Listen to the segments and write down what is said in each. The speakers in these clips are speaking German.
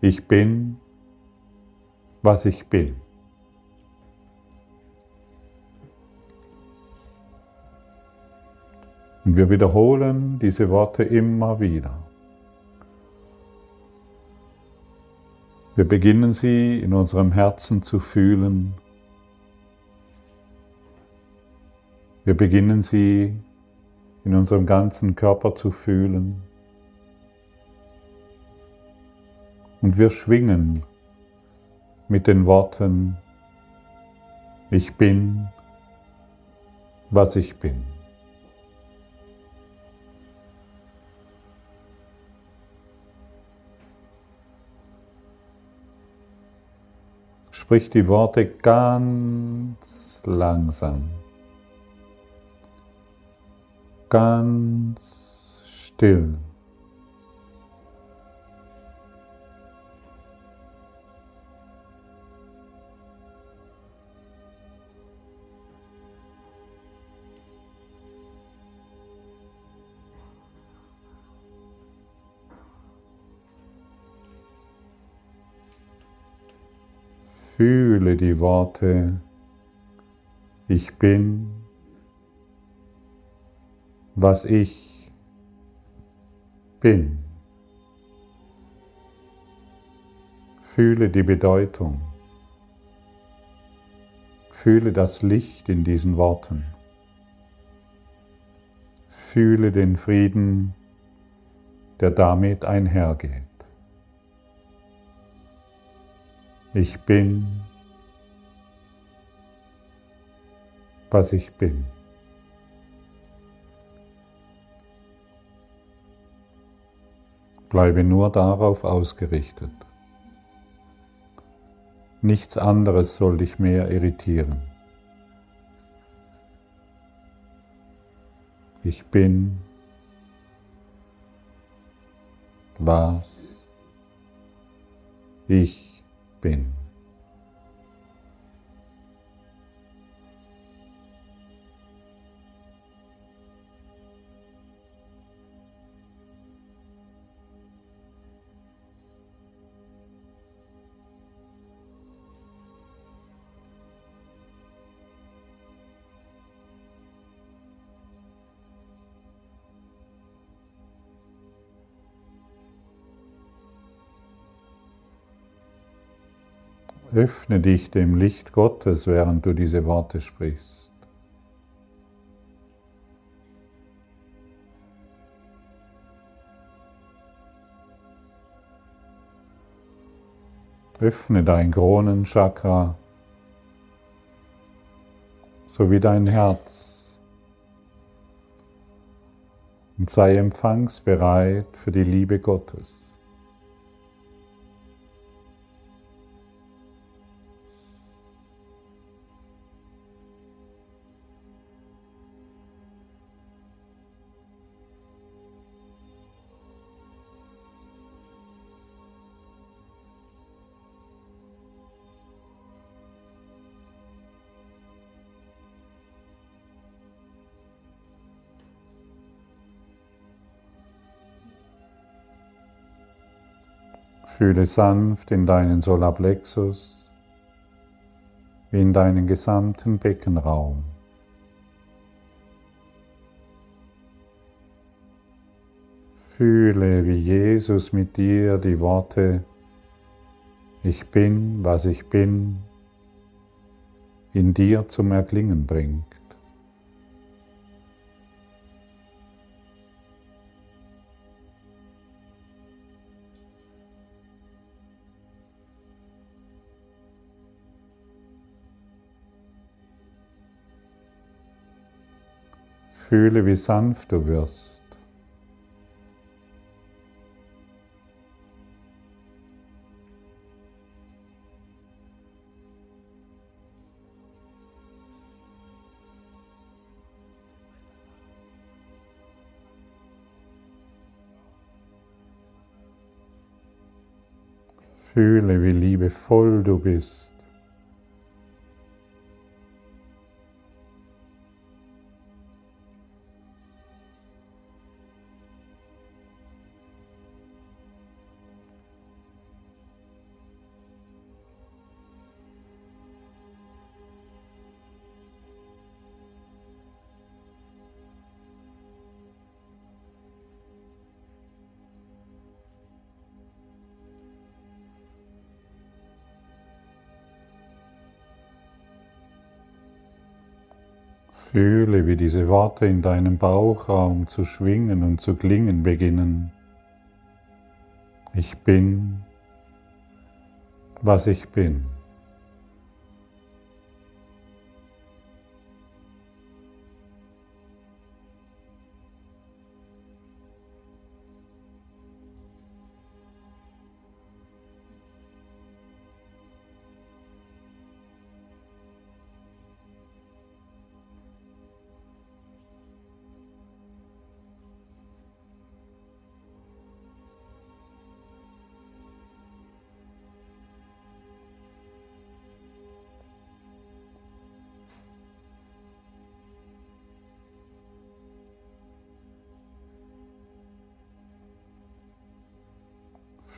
Ich bin, was ich bin. Und wir wiederholen diese Worte immer wieder. Wir beginnen sie in unserem Herzen zu fühlen. Wir beginnen sie in unserem ganzen Körper zu fühlen. Und wir schwingen mit den Worten, ich bin, was ich bin. Sprich die Worte ganz langsam, ganz still. Fühle die Worte, ich bin, was ich bin. Fühle die Bedeutung. Fühle das Licht in diesen Worten. Fühle den Frieden, der damit einhergeht. Ich bin, was ich bin. Bleibe nur darauf ausgerichtet. Nichts anderes soll dich mehr irritieren. Ich bin, was ich bin bin. Öffne dich dem Licht Gottes, während du diese Worte sprichst. Öffne dein Kronenchakra sowie dein Herz und sei empfangsbereit für die Liebe Gottes. Fühle sanft in deinen Solarplexus, wie in deinen gesamten Beckenraum. Fühle, wie Jesus mit dir die Worte Ich bin, was ich bin, in dir zum Erklingen bringt. Fühle, wie sanft du wirst. Fühle, wie liebevoll du bist. Wie diese Worte in deinem Bauchraum zu schwingen und zu klingen beginnen. Ich bin, was ich bin.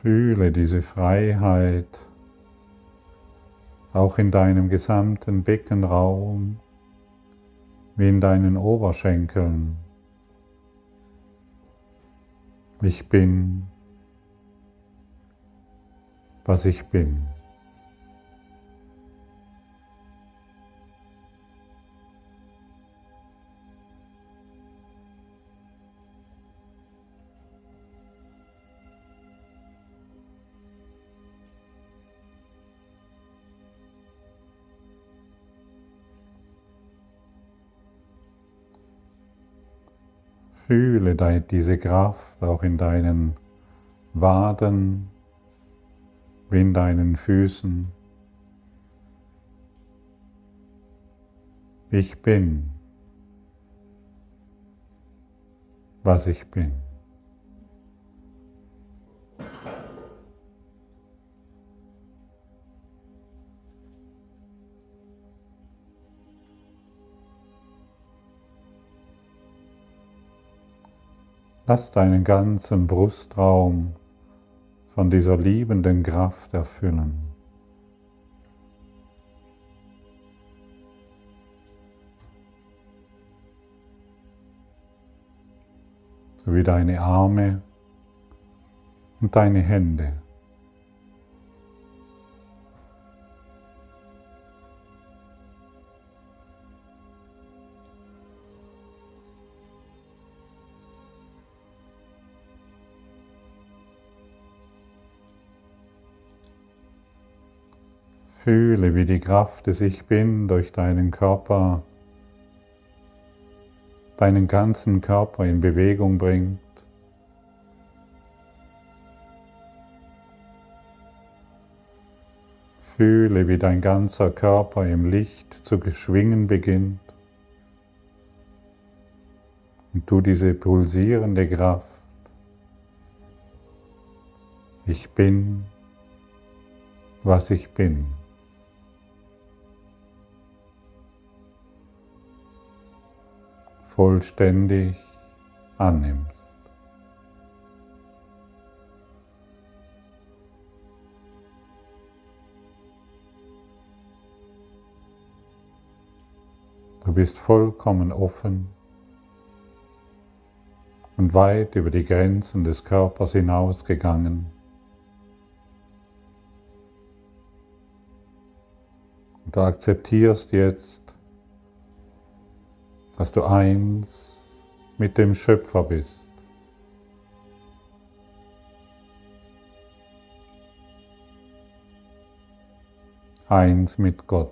Fühle diese Freiheit auch in deinem gesamten Beckenraum, wie in deinen Oberschenkeln. Ich bin, was ich bin. Fühle diese Kraft auch in deinen Waden, in deinen Füßen. Ich bin, was ich bin. Lass deinen ganzen Brustraum von dieser liebenden Kraft erfüllen. So wie deine Arme und deine Hände. Fühle, wie die Kraft des Ich Bin durch deinen Körper, deinen ganzen Körper in Bewegung bringt. Fühle, wie dein ganzer Körper im Licht zu schwingen beginnt und du diese pulsierende Kraft, ich bin, was ich bin. Vollständig annimmst. Du bist vollkommen offen und weit über die Grenzen des Körpers hinausgegangen. Und du akzeptierst jetzt dass du eins mit dem Schöpfer bist. Eins mit Gott.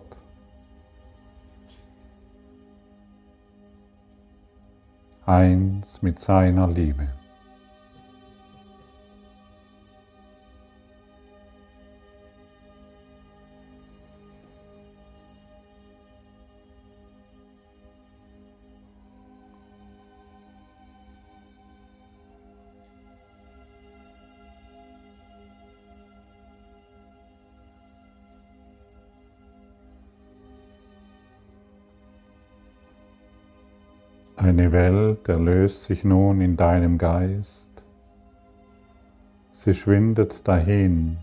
Eins mit seiner Liebe. Eine Welt erlöst sich nun in deinem Geist. Sie schwindet dahin,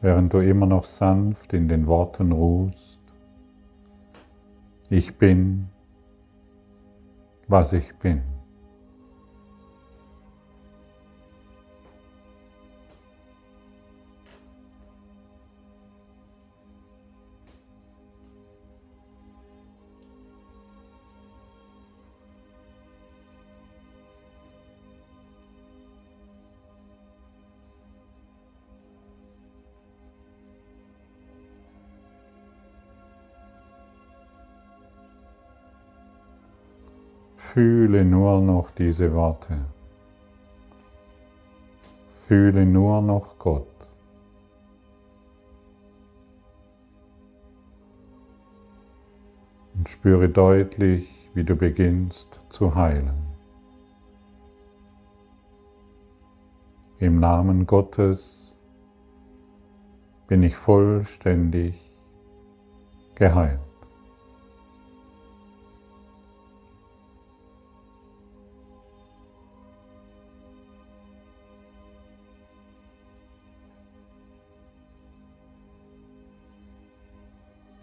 während du immer noch sanft in den Worten ruhst. Ich bin, was ich bin. Fühle nur noch diese Worte. Fühle nur noch Gott. Und spüre deutlich, wie du beginnst zu heilen. Im Namen Gottes bin ich vollständig geheilt.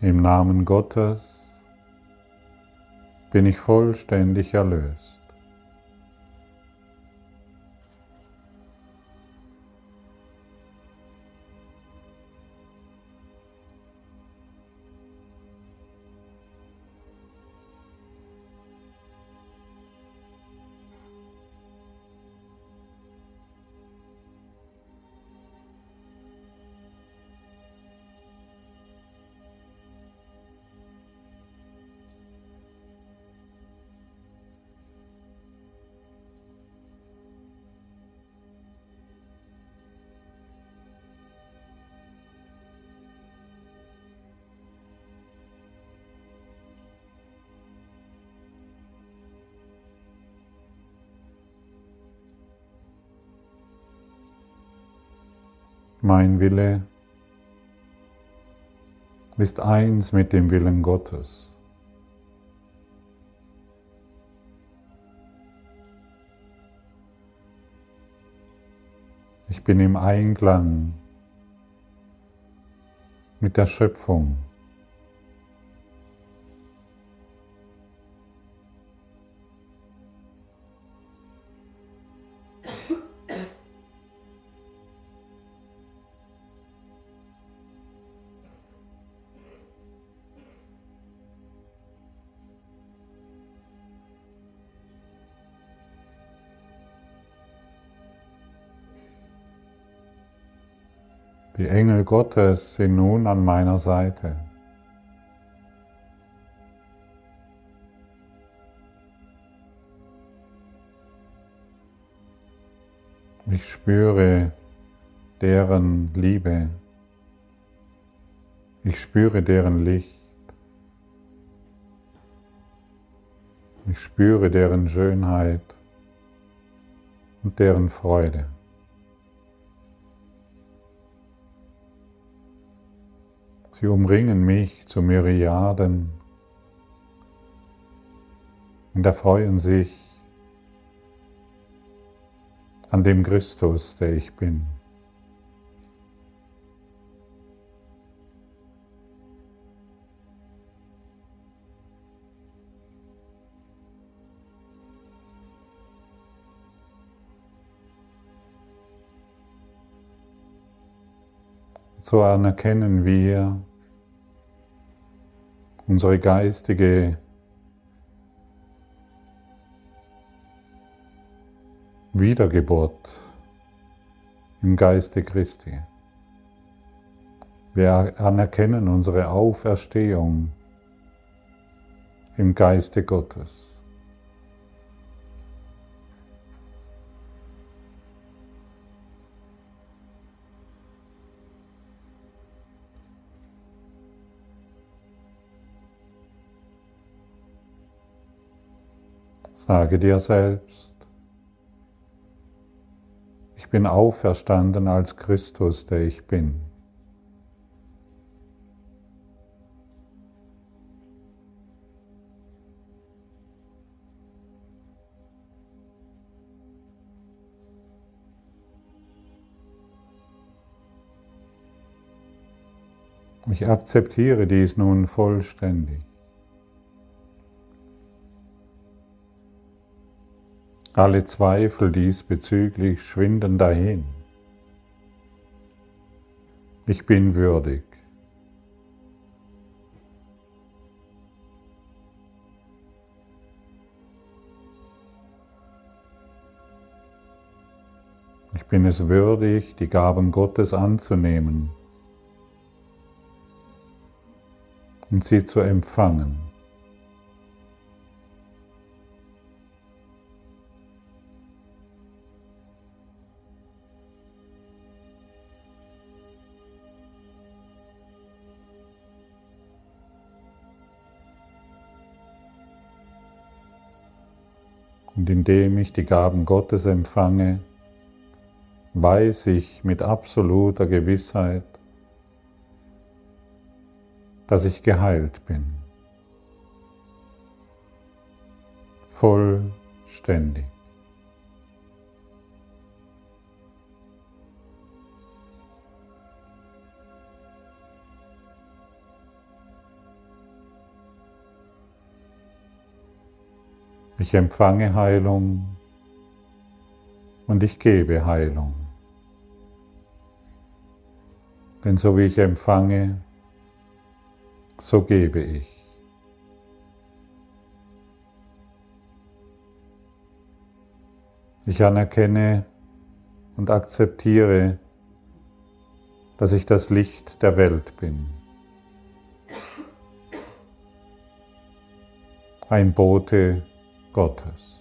Im Namen Gottes bin ich vollständig erlöst. Mein Wille ist eins mit dem Willen Gottes. Ich bin im Einklang mit der Schöpfung. Gottes sind nun an meiner Seite. Ich spüre deren Liebe. Ich spüre deren Licht. Ich spüre deren Schönheit und deren Freude. Sie umringen mich zu Myriaden und erfreuen sich an dem Christus, der ich bin. So anerkennen wir unsere geistige Wiedergeburt im Geiste Christi. Wir anerkennen unsere Auferstehung im Geiste Gottes. Sage dir selbst, ich bin auferstanden als Christus, der ich bin. Ich akzeptiere dies nun vollständig. Alle Zweifel diesbezüglich schwinden dahin. Ich bin würdig. Ich bin es würdig, die Gaben Gottes anzunehmen und sie zu empfangen. Und indem ich die Gaben Gottes empfange, weiß ich mit absoluter Gewissheit, dass ich geheilt bin. Vollständig. Ich empfange Heilung und ich gebe Heilung. Denn so wie ich empfange, so gebe ich. Ich anerkenne und akzeptiere, dass ich das Licht der Welt bin. Ein Bote Gottes.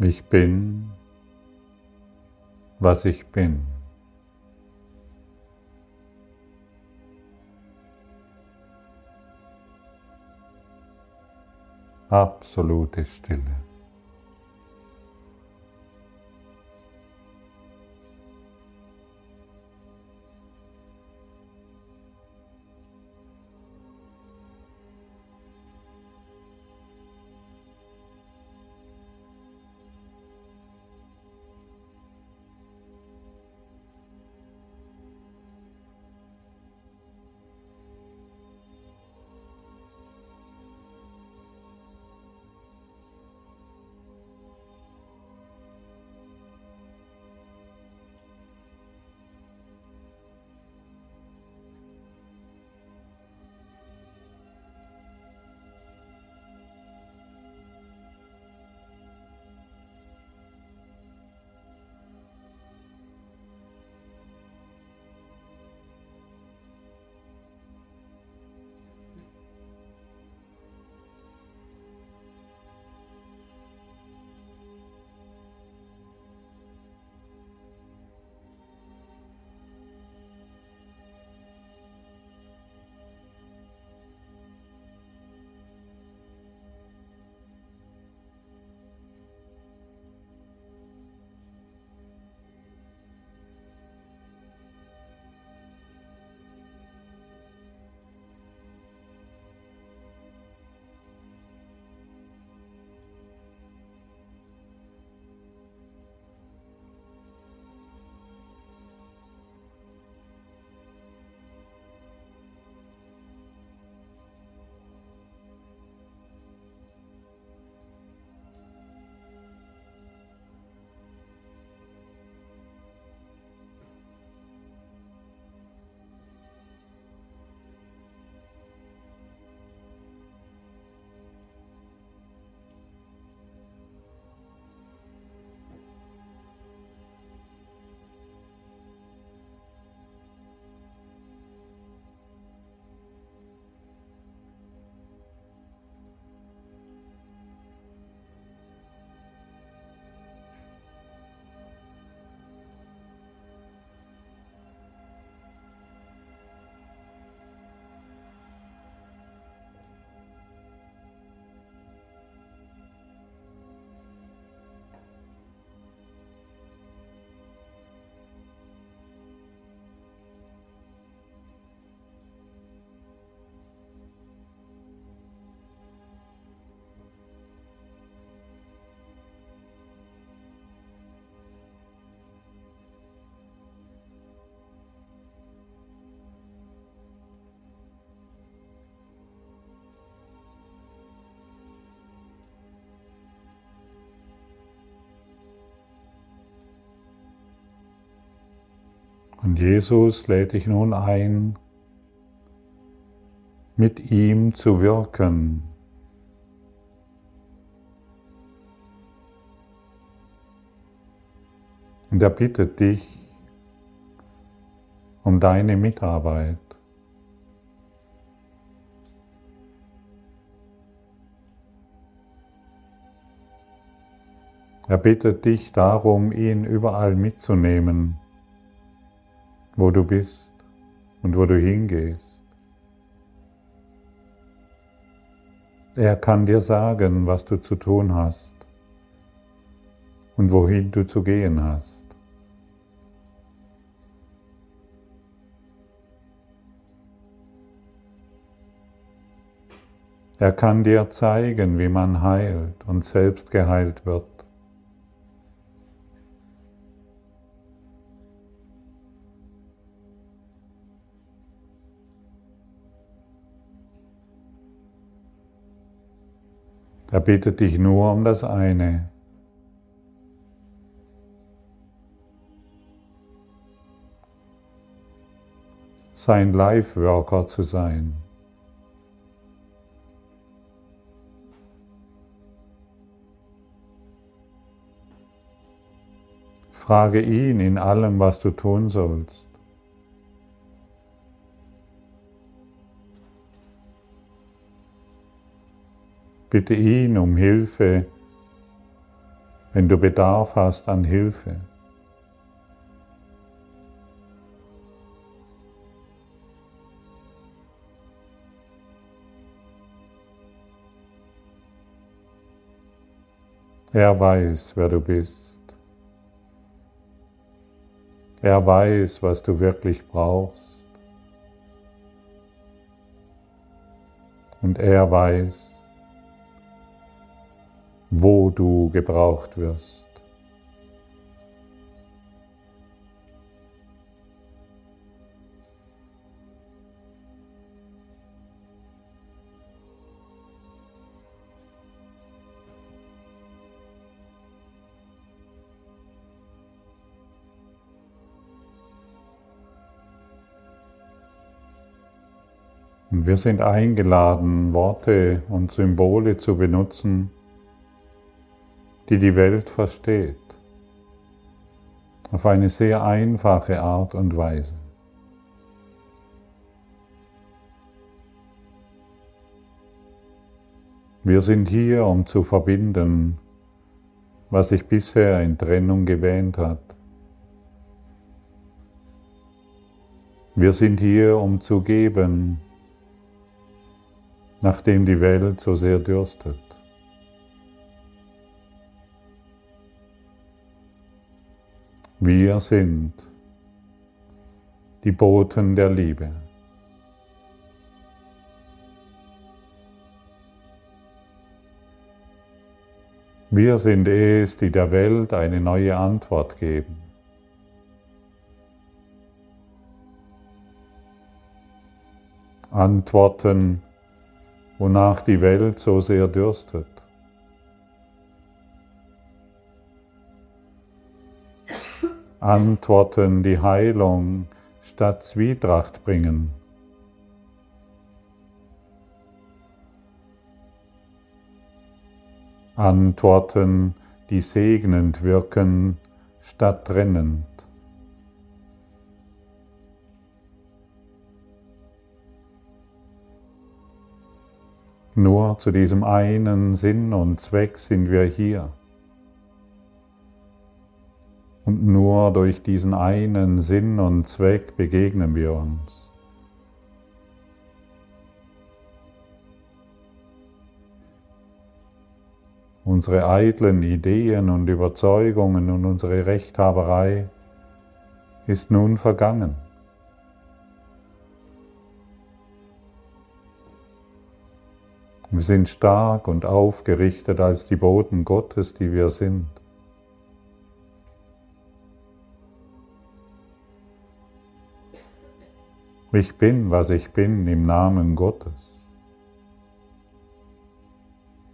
Ich bin, was ich bin. Absolute Stille. Und Jesus lädt dich nun ein, mit ihm zu wirken. Und er bittet dich um deine Mitarbeit. Er bittet dich darum, ihn überall mitzunehmen, wo du bist und wo du hingehst. Er kann dir sagen, was du zu tun hast und wohin du zu gehen hast. Er kann dir zeigen, wie man heilt und selbst geheilt wird. Er bittet dich nur um das eine. Sein Life-Worker zu sein. Frage ihn in allem, was du tun sollst. Bitte ihn um Hilfe, wenn du Bedarf hast an Hilfe. Er weiß, wer du bist. Er weiß, was du wirklich brauchst. Und er weiß, wo du gebraucht wirst. Wir sind eingeladen, Worte und Symbole zu benutzen, die die Welt versteht, auf eine sehr einfache Art und Weise. Wir sind hier, um zu verbinden, was sich bisher in Trennung gewähnt hat. Wir sind hier, um zu geben, nachdem die Welt so sehr dürstet. Wir sind die Boten der Liebe. Wir sind es, die der Welt eine neue Antwort geben. Antworten, wonach die Welt so sehr dürstet. Antworten die Heilung statt Zwietracht bringen. Antworten, die segnend wirken statt trennend. Nur zu diesem einen Sinn und Zweck sind wir hier. Und nur durch diesen einen Sinn und Zweck begegnen wir uns. Unsere eitlen Ideen und Überzeugungen und unsere Rechthaberei ist nun vergangen. Wir sind stark und aufgerichtet als die Boten Gottes, die wir sind. Ich bin, was ich bin, im Namen Gottes,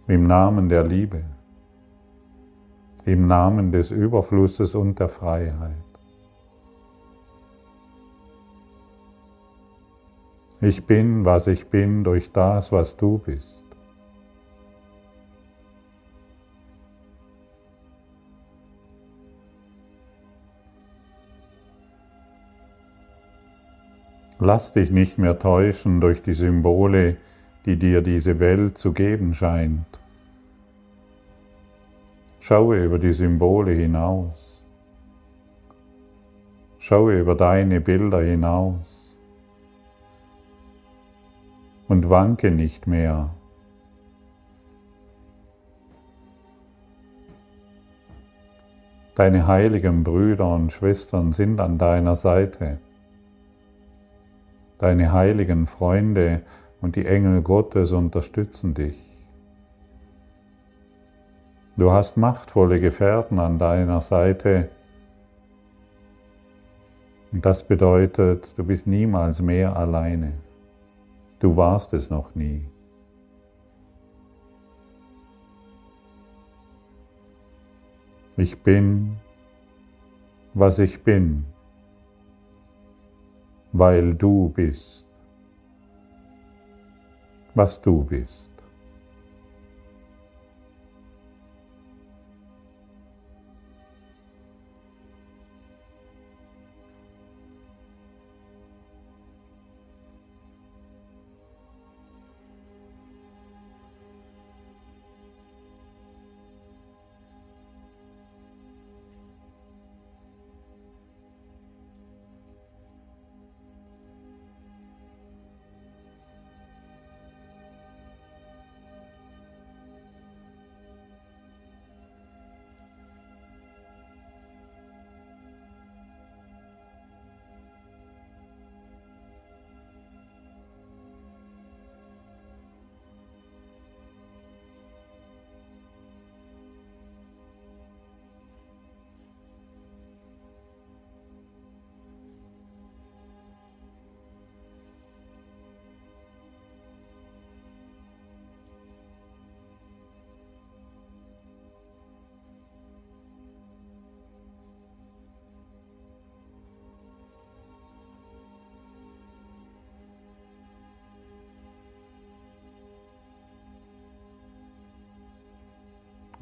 im Namen der Liebe, im Namen des Überflusses und der Freiheit. Ich bin, was ich bin, durch das, was du bist. Lass dich nicht mehr täuschen durch die Symbole, die dir diese Welt zu geben scheint. Schaue über die Symbole hinaus. Schaue über deine Bilder hinaus. Und wanke nicht mehr. Deine heiligen Brüder und Schwestern sind an deiner Seite. Deine heiligen Freunde und die Engel Gottes unterstützen dich. Du hast machtvolle Gefährten an deiner Seite. Und das bedeutet, du bist niemals mehr alleine. Du warst es noch nie. Ich bin, was ich bin weil du bist, was du bist.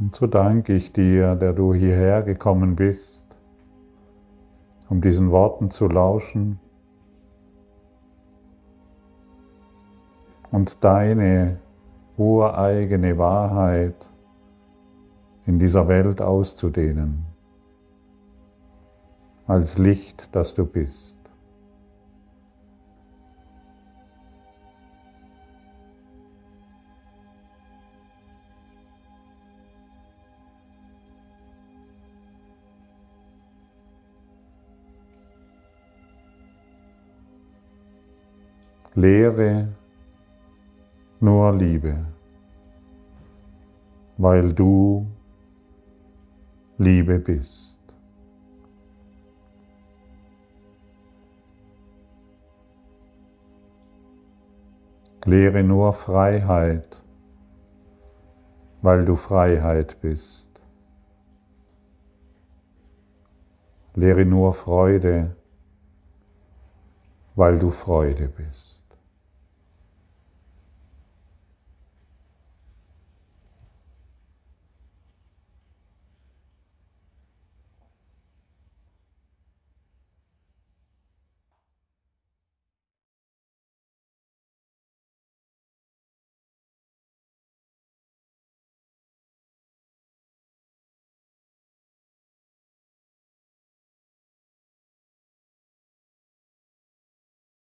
Und so danke ich dir, der du hierher gekommen bist, um diesen Worten zu lauschen und deine ureigene Wahrheit in dieser Welt auszudehnen, als Licht, das du bist. Lehre nur Liebe, weil du Liebe bist. Lehre nur Freiheit, weil du Freiheit bist. Lehre nur Freude, weil du Freude bist.